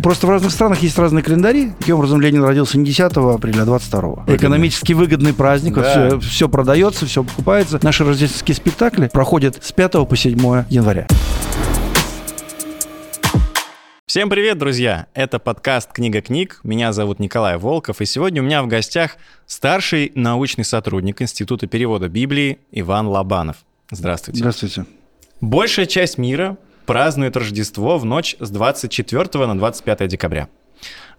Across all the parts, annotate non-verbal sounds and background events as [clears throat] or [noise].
Просто в разных странах есть разные календари. Таким образом, Ленин родился не 10 апреля, а 22. Выгодный. Экономически выгодный праздник. Да. Все, все продается, все покупается. Наши рождественские спектакли проходят с 5 по 7 января. Всем привет, друзья! Это подкаст «Книга книг». Меня зовут Николай Волков, и сегодня у меня в гостях старший научный сотрудник Института перевода Библии Иван Лобанов. Здравствуйте. Здравствуйте. Большая часть мира празднует Рождество в ночь с 24 на 25 декабря.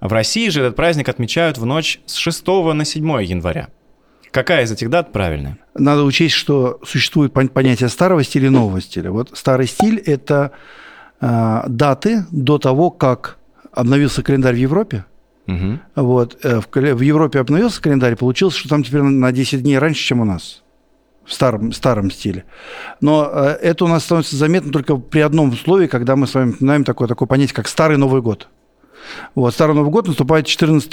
В России же этот праздник отмечают в ночь с 6 на 7 января. Какая из этих дат правильная? Надо учесть, что существует понятие старого стиля и нового стиля. Вот старый стиль – это э, даты до того, как обновился календарь в Европе. Угу. Вот, э, в, в Европе обновился календарь, получилось, что там теперь на 10 дней раньше, чем у нас в старом, старом стиле. Но э, это у нас становится заметно только при одном условии, когда мы с вами знаем такое, такое понятие, как Старый Новый год. Вот, Старый Новый год наступает 14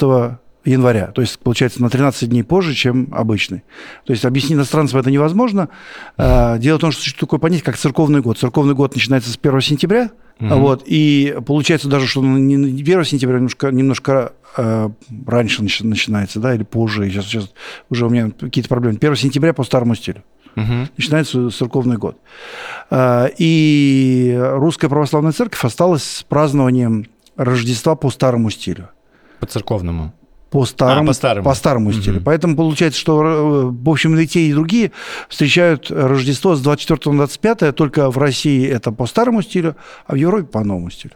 января, то есть, получается, на 13 дней позже, чем обычный. То есть, объяснить иностранцам это невозможно. Э, дело в том, что существует такое понятие, как церковный год. Церковный год начинается с 1 сентября, угу. вот, и получается даже, что не 1 сентября, немножко, немножко э, раньше начинается, да, или позже. Сейчас, сейчас уже у меня какие-то проблемы. 1 сентября по старому стилю. Угу. Начинается церковный год. Э, и русская православная церковь осталась с празднованием Рождества по старому стилю. По церковному. По старому, а, по старому. По старому угу. стилю. Поэтому получается, что, э, в общем, и те, и другие встречают Рождество с 24 на 25, только в России это по старому стилю, а в Европе по новому стилю.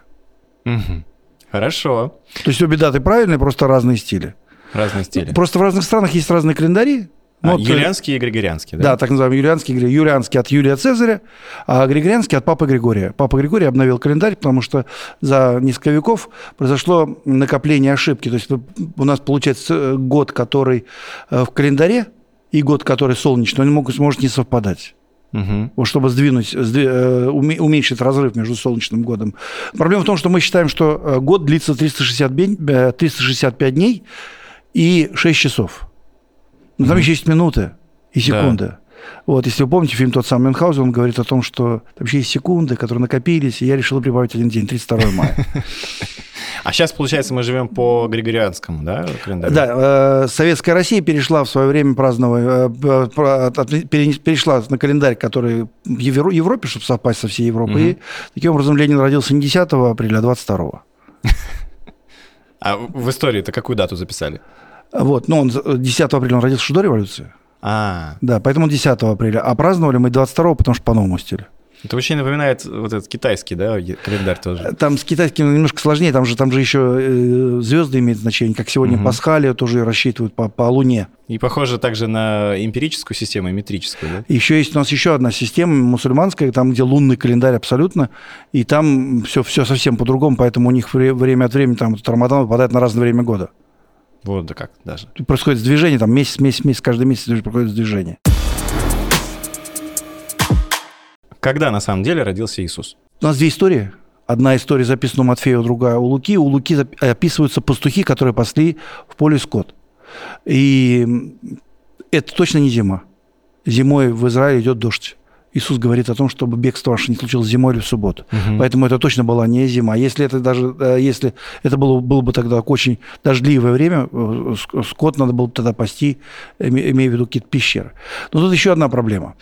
Угу. Хорошо. То есть обе даты правильные, просто разные стили. Разные стили. Просто в разных странах есть разные календари. А, вот, юлианский и григорианский, да? Да, так называемый юлианский, юлианский от Юлия Цезаря, а григорианский от Папы Григория. Папа Григорий обновил календарь, потому что за несколько веков произошло накопление ошибки. То есть у нас получается год, который э, в календаре, и год, который солнечный, он могут, может не совпадать. Угу. Вот чтобы сдвинуть, сдви, э, уменьшить разрыв между солнечным годом. Проблема в том, что мы считаем, что э, год длится 360 дней, 365 дней и 6 часов. Но там еще есть минуты и секунды. Да. Вот, если вы помните фильм тот самый Мюнхгаузен, он говорит о том, что там еще есть секунды, которые накопились, и я решил прибавить один день, 32 мая. [laughs] А сейчас, получается, мы живем по Григорианскому, да, календарю? Да, э, Советская Россия перешла в свое время праздновать, э, перешла на календарь, который в Европе, чтобы совпасть со всей Европой. Угу. И таким образом Ленин родился не 10 апреля, а 22. [laughs] А в истории-то какую дату записали? Вот, ну, он 10 апреля он родился до революции. А. Да, поэтому 10 апреля. А праздновали мы 22, потому что по новому стилю. Это очень напоминает вот этот китайский, да, календарь тоже. Там с китайским немножко сложнее, там же, там же еще э, звезды имеют значение, как сегодня угу. Пасхалия тоже рассчитывают по, по Луне. И похоже также на эмпирическую систему и метрическую, да? Еще есть у нас еще одна система мусульманская, там, где лунный календарь абсолютно, и там все, все совсем по-другому, поэтому у них время от времени там Рамадан выпадает на разное время года. Вот да как даже. Происходит движение, там месяц, месяц, месяц, каждый месяц происходит движение. Когда на самом деле родился Иисус? У нас две истории. Одна история записана у Матфея, другая у Луки. У Луки описываются пастухи, которые пасли в поле скот. И это точно не зима. Зимой в Израиле идет дождь. Иисус говорит о том, чтобы бегство ваше не случилось зимой или в субботу. Угу. Поэтому это точно была не зима. Если это даже, э, если это было, было бы тогда очень дождливое время, э, скот надо было бы тогда пасти, имея в виду какие-то пещеры. Но тут еще одна проблема.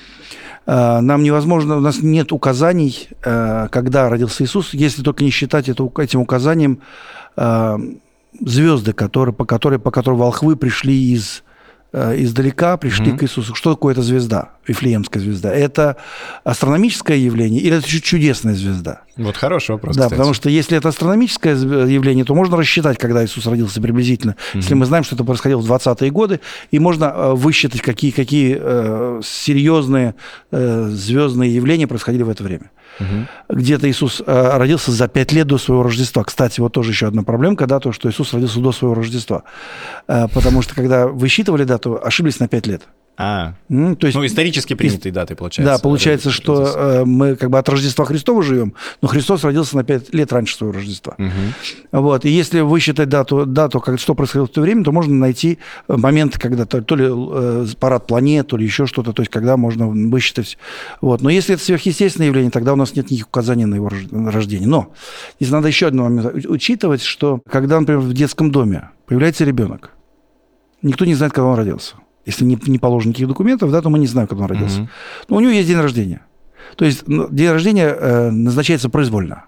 Э, нам невозможно, у нас нет указаний, когда родился Иисус, если только не считать это, этим указанием звезды, которые, по, которой, по которой волхвы пришли из издалека пришли mm-hmm. к Иисусу. Что такое эта звезда, Вифлеемская звезда? Это астрономическое явление или это чудесная звезда? Вот хороший вопрос. Да, кстати. потому что если это астрономическое явление, то можно рассчитать, когда Иисус родился приблизительно. Mm-hmm. Если мы знаем, что это происходило в 20-е годы, и можно э, высчитать, какие, какие э, серьезные э, звездные явления происходили в это время. Угу. Где-то Иисус э, родился за пять лет до своего Рождества. Кстати, вот тоже еще одна проблемка, да, то, что Иисус родился до своего Рождества. Э, потому что, когда высчитывали дату, ошиблись на пять лет. А, mm, то есть, ну, исторически принятые даты, получается. Да, получается, что э, мы как бы от Рождества Христова живем, но Христос родился на 5 лет раньше своего Рождества. Угу. Вот, и если высчитать дату, дату как, что происходило в то время, то можно найти момент, когда то, то ли э, парад планет, то ли еще что-то, то есть когда можно высчитать. Вот. Но если это сверхъестественное явление, тогда у нас нет никаких указаний на его рождение. Но здесь надо еще один момент учитывать, что когда, например, в детском доме появляется ребенок, никто не знает, когда он родился если не, не положено никаких документов, да, то мы не знаем, когда он родился. Mm-hmm. Но у него есть день рождения. То есть день рождения э, назначается произвольно.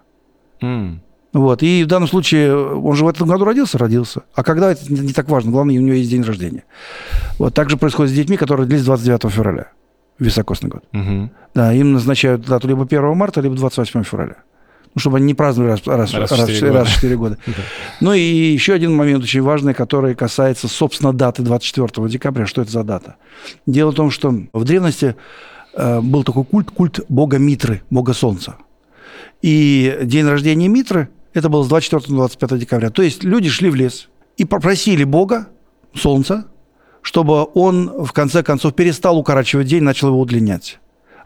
Mm. Вот. И в данном случае он же в этом году родился, родился. А когда это не так важно, главное, у него есть день рождения. Вот так же происходит с детьми, которые родились 29 февраля, високосный год. Угу. Да, им назначают дату либо 1 марта, либо 28 февраля ну, чтобы они не праздновали раз, раз, раз, раз, в 4 раз, 4 года. [laughs] Ну и еще один момент очень важный, который касается, собственно, даты 24 декабря. Что это за дата? Дело в том, что в древности э, был такой культ, культ бога Митры, бога Солнца. И день рождения Митры, это было с 24 на 25 декабря. То есть люди шли в лес и попросили бога, Солнца, чтобы он, в конце концов, перестал укорачивать день, начал его удлинять.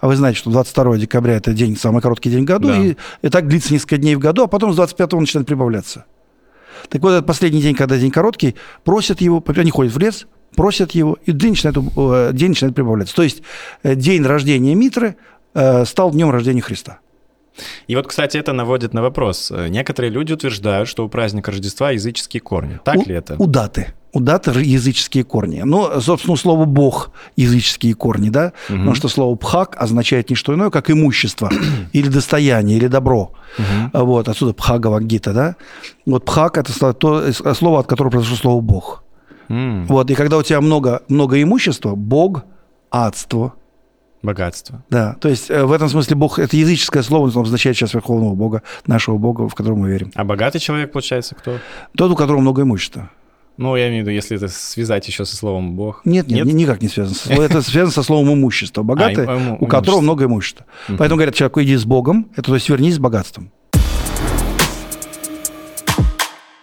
А вы знаете, что 22 декабря это день, самый короткий день в году, да. и, и так длится несколько дней в году, а потом с 25 начинает прибавляться. Так вот, этот последний день, когда день короткий, просят его, они ходят в лес, просят его, и день начинает, э, день начинает прибавляться. То есть э, день рождения Митры э, стал днем рождения Христа. И вот, кстати, это наводит на вопрос. Некоторые люди утверждают, что у праздника Рождества языческие корни. Так у, ли это? У даты у даты языческие корни. Но, собственно, слово «бог» – языческие корни, да? Угу. Потому что слово «пхак» означает не что иное, как имущество, [clears throat] или достояние, или добро. Угу. Вот, отсюда «пхагава гита», да? Вот «пхак» – это то слово, от которого произошло слово «бог». Mm. Вот, и когда у тебя много, много имущества, бог, адство. Богатство. Да, то есть э, в этом смысле бог – это языческое слово, но означает сейчас верховного бога, нашего бога, в которого мы верим. А богатый человек, получается, кто? Тот, у которого много имущества. Ну, я имею в виду, если это связать еще со словом Бог. Нет, нет, нет? никак не связано. [laughs] Это связано со словом имущество. Богатый, а, у которого много имущества. Угу. Поэтому говорят человеку, иди с Богом, это то есть вернись с богатством.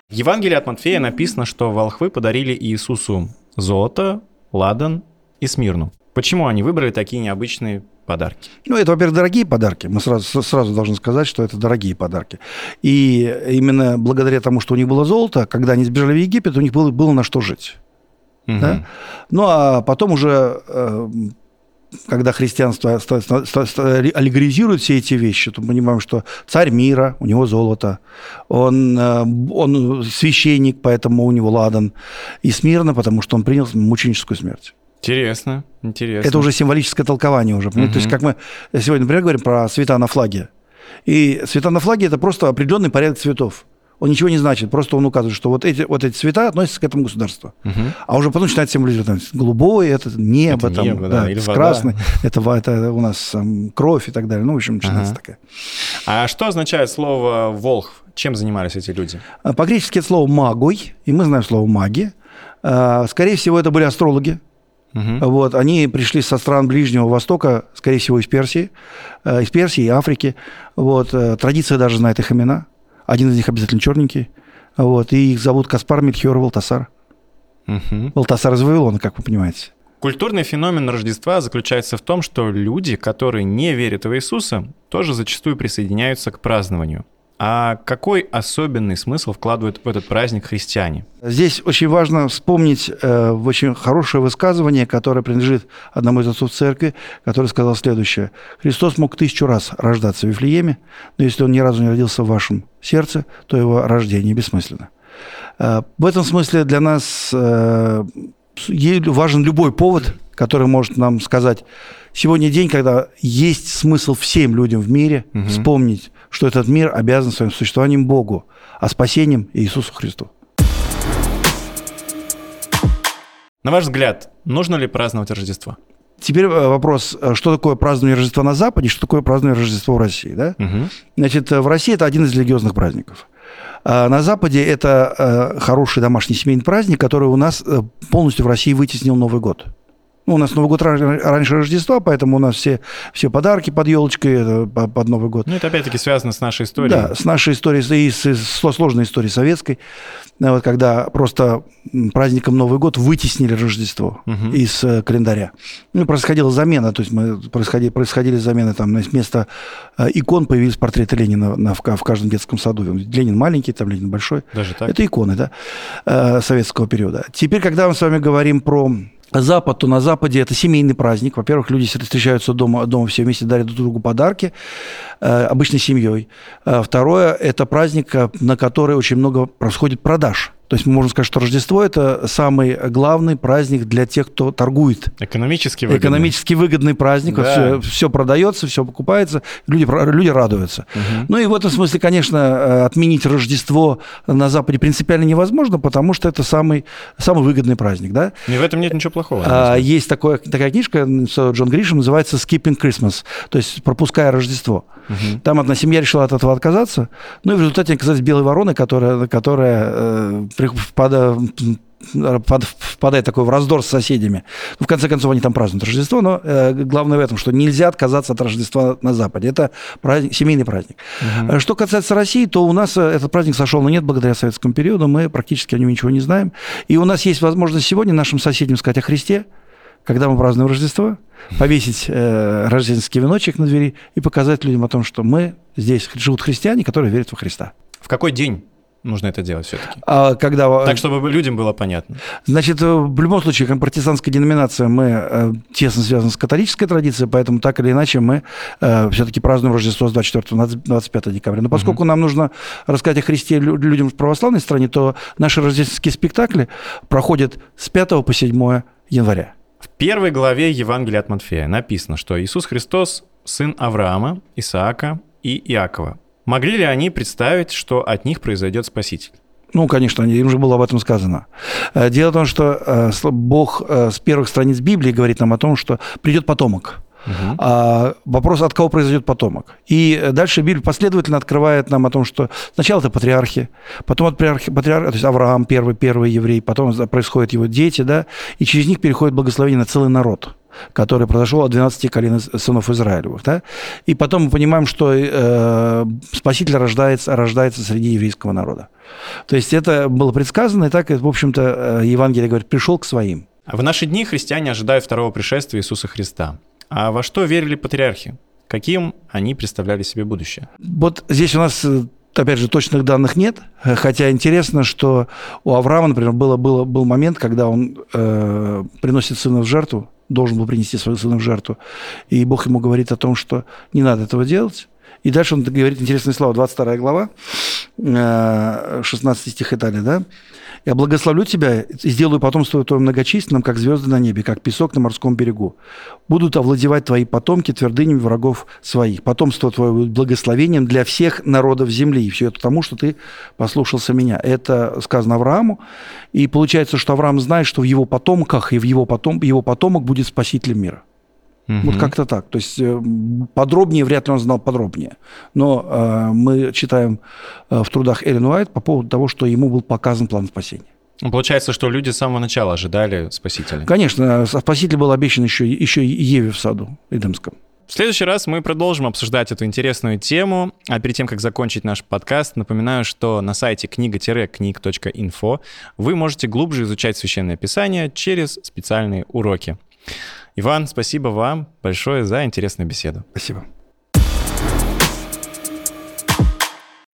В Евангелии от Матфея написано, что волхвы подарили Иисусу золото, ладан и смирну. Почему они выбрали такие необычные подарки? Ну, это, во-первых, дорогие подарки. Мы сразу, сразу должны сказать, что это дорогие подарки. И именно благодаря тому, что у них было золото, когда они сбежали в Египет, у них было, было на что жить. Угу. Да? Ну, а потом уже э, когда христианство аллегоризирует все эти вещи, то мы понимаем, что царь мира, у него золото, он, э, он священник, поэтому у него ладан, и смирно, потому что он принял мученическую смерть. Интересно, интересно. Это уже символическое толкование уже. Угу. То есть, как мы сегодня, например, говорим про цвета на флаге. И цвета на флаге – это просто определенный порядок цветов. Он ничего не значит, просто он указывает, что вот эти, вот эти цвета относятся к этому государству. Угу. А уже потом начинает символизировать там, голубой, это небо, это там, небо, да, да, или красный, это, это у нас там, кровь и так далее. Ну, в общем, начинается ага. такая. А что означает слово «волхв»? Чем занимались эти люди? По-гречески это слово «магой», и мы знаем слово «маги». А, скорее всего, это были астрологи, Угу. Вот, они пришли со стран Ближнего Востока, скорее всего, из Персии, э, из Персии и Африки. Вот, э, традиция даже знает их имена. Один из них обязательно черненький. Вот, и их зовут Каспар, Мельхиор Валтасар. Угу. Валтасар из Вавилона, как вы понимаете. Культурный феномен Рождества заключается в том, что люди, которые не верят в Иисуса, тоже зачастую присоединяются к празднованию. А какой особенный смысл вкладывают в этот праздник христиане? Здесь очень важно вспомнить э, очень хорошее высказывание, которое принадлежит одному из отцов церкви, который сказал следующее. «Христос мог тысячу раз рождаться в Вифлееме, но если он ни разу не родился в вашем сердце, то его рождение бессмысленно». Э, в этом смысле для нас э, важен любой повод, который может нам сказать, сегодня день, когда есть смысл всем людям в мире угу. вспомнить что этот мир обязан своим существованием Богу, а спасением Иисусу Христу. На ваш взгляд, нужно ли праздновать Рождество? Теперь э, вопрос, э, что такое празднование Рождества на Западе, что такое празднование Рождества в России. Да? Угу. Значит, э, в России это один из религиозных праздников. А на Западе это хороший домашний семейный праздник, который у нас полностью в России вытеснил Новый год. Ну, у нас Новый год раньше Рождества, поэтому у нас все, все подарки под елочкой под Новый год. Ну, это опять-таки связано с нашей историей. Да, с нашей историей и с, с сложной историей советской, вот, когда просто праздником Новый год вытеснили Рождество угу. из э, календаря. Ну, происходила замена, то есть мы происходили, происходили замены, там вместо э, икон появились портреты Ленина на, в, в каждом детском саду. Ленин маленький, там Ленин большой. Даже так? Это иконы, да, э, советского периода. Теперь, когда мы с вами говорим про Запад, то на Западе это семейный праздник. Во-первых, люди встречаются дома, дома все вместе, дарят друг другу подарки, э, обычно семьей. Э, второе, это праздник, э, на который очень много происходит продаж. То есть мы можем сказать, что Рождество – это самый главный праздник для тех, кто торгует. Экономически выгодный. Экономически выгодный праздник. Да. Все, все продается, все покупается, люди, люди радуются. Угу. Ну и в этом смысле, конечно, э, отменить Рождество на Западе принципиально невозможно, потому что это самый, самый выгодный праздник. Да? И в этом нет ничего плохого. А, есть такое, такая книжка Джон Гришем, называется «Skipping Christmas», то есть «Пропуская Рождество». Угу. Там одна семья решила от этого отказаться, ну и в результате оказались белые вороны, которая, которая э, впадает, такой в раздор с соседями. Ну, в конце концов, они там празднуют Рождество, но э, главное в этом, что нельзя отказаться от Рождества на Западе. Это праздник, семейный праздник. Угу. Что касается России, то у нас э, этот праздник сошел на нет благодаря советскому периоду, мы практически о нем ничего не знаем. И у нас есть возможность сегодня нашим соседям сказать о Христе, когда мы празднуем Рождество, повесить э, рождественский веночек на двери и показать людям о том, что мы здесь живут христиане, которые верят во Христа. В какой день нужно это делать все-таки? А, когда... Так, чтобы людям было понятно. Значит, э, в любом случае, как протестантская деноминация, мы э, тесно связаны с католической традицией, поэтому так или иначе мы э, все-таки празднуем Рождество с 24 на 25 декабря. Но поскольку угу. нам нужно рассказать о Христе людям в православной стране, то наши рождественские спектакли проходят с 5 по 7 января. В первой главе Евангелия от Матфея написано, что Иисус Христос – сын Авраама, Исаака и Иакова. Могли ли они представить, что от них произойдет Спаситель? Ну, конечно, им же было об этом сказано. Э, дело в том, что э, Бог э, с первых страниц Библии говорит нам о том, что придет потомок. Угу. А, вопрос, от кого произойдет потомок. И дальше Библия последовательно открывает нам о том, что сначала это патриархи, потом от патриархи, патриарх, то есть Авраам первый, первый еврей, потом происходят его дети, да, и через них переходит благословение на целый народ который произошел от 12 колен сынов Израилевых. Да? И потом мы понимаем, что э, Спаситель рождается, рождается среди еврейского народа. То есть это было предсказано, и так, в общем-то, э, Евангелие говорит, пришел к своим. В наши дни христиане ожидают второго пришествия Иисуса Христа. А во что верили патриархи? Каким они представляли себе будущее? Вот здесь у нас э, опять же, точных данных нет, хотя интересно, что у Авраама, например, было, было, был момент, когда он э, приносит сына в жертву, должен был принести своего сына в жертву. И Бог ему говорит о том, что не надо этого делать. И дальше он говорит интересные слова, 22 глава, 16 э, стих и далее, да? «Я благословлю тебя и сделаю потомство твое многочисленным, как звезды на небе, как песок на морском берегу. Будут овладевать твои потомки твердынями врагов своих. Потомство твое будет благословением для всех народов земли. И все это потому, что ты послушался меня». Это сказано Аврааму. И получается, что Авраам знает, что в его потомках и в его, потом, его потомок будет спасителем мира. Угу. Вот как-то так. То есть э, подробнее вряд ли он знал подробнее. Но э, мы читаем э, в трудах Эллен Уайт по поводу того, что ему был показан план спасения. Ну, получается, что люди с самого начала ожидали Спасителя. Конечно, Спаситель был обещан еще, еще Еве в саду Эдемском. В следующий раз мы продолжим обсуждать эту интересную тему. А перед тем, как закончить наш подкаст, напоминаю, что на сайте книга-книг.инфо вы можете глубже изучать Священное Писание через специальные уроки. Иван, спасибо вам большое за интересную беседу. Спасибо.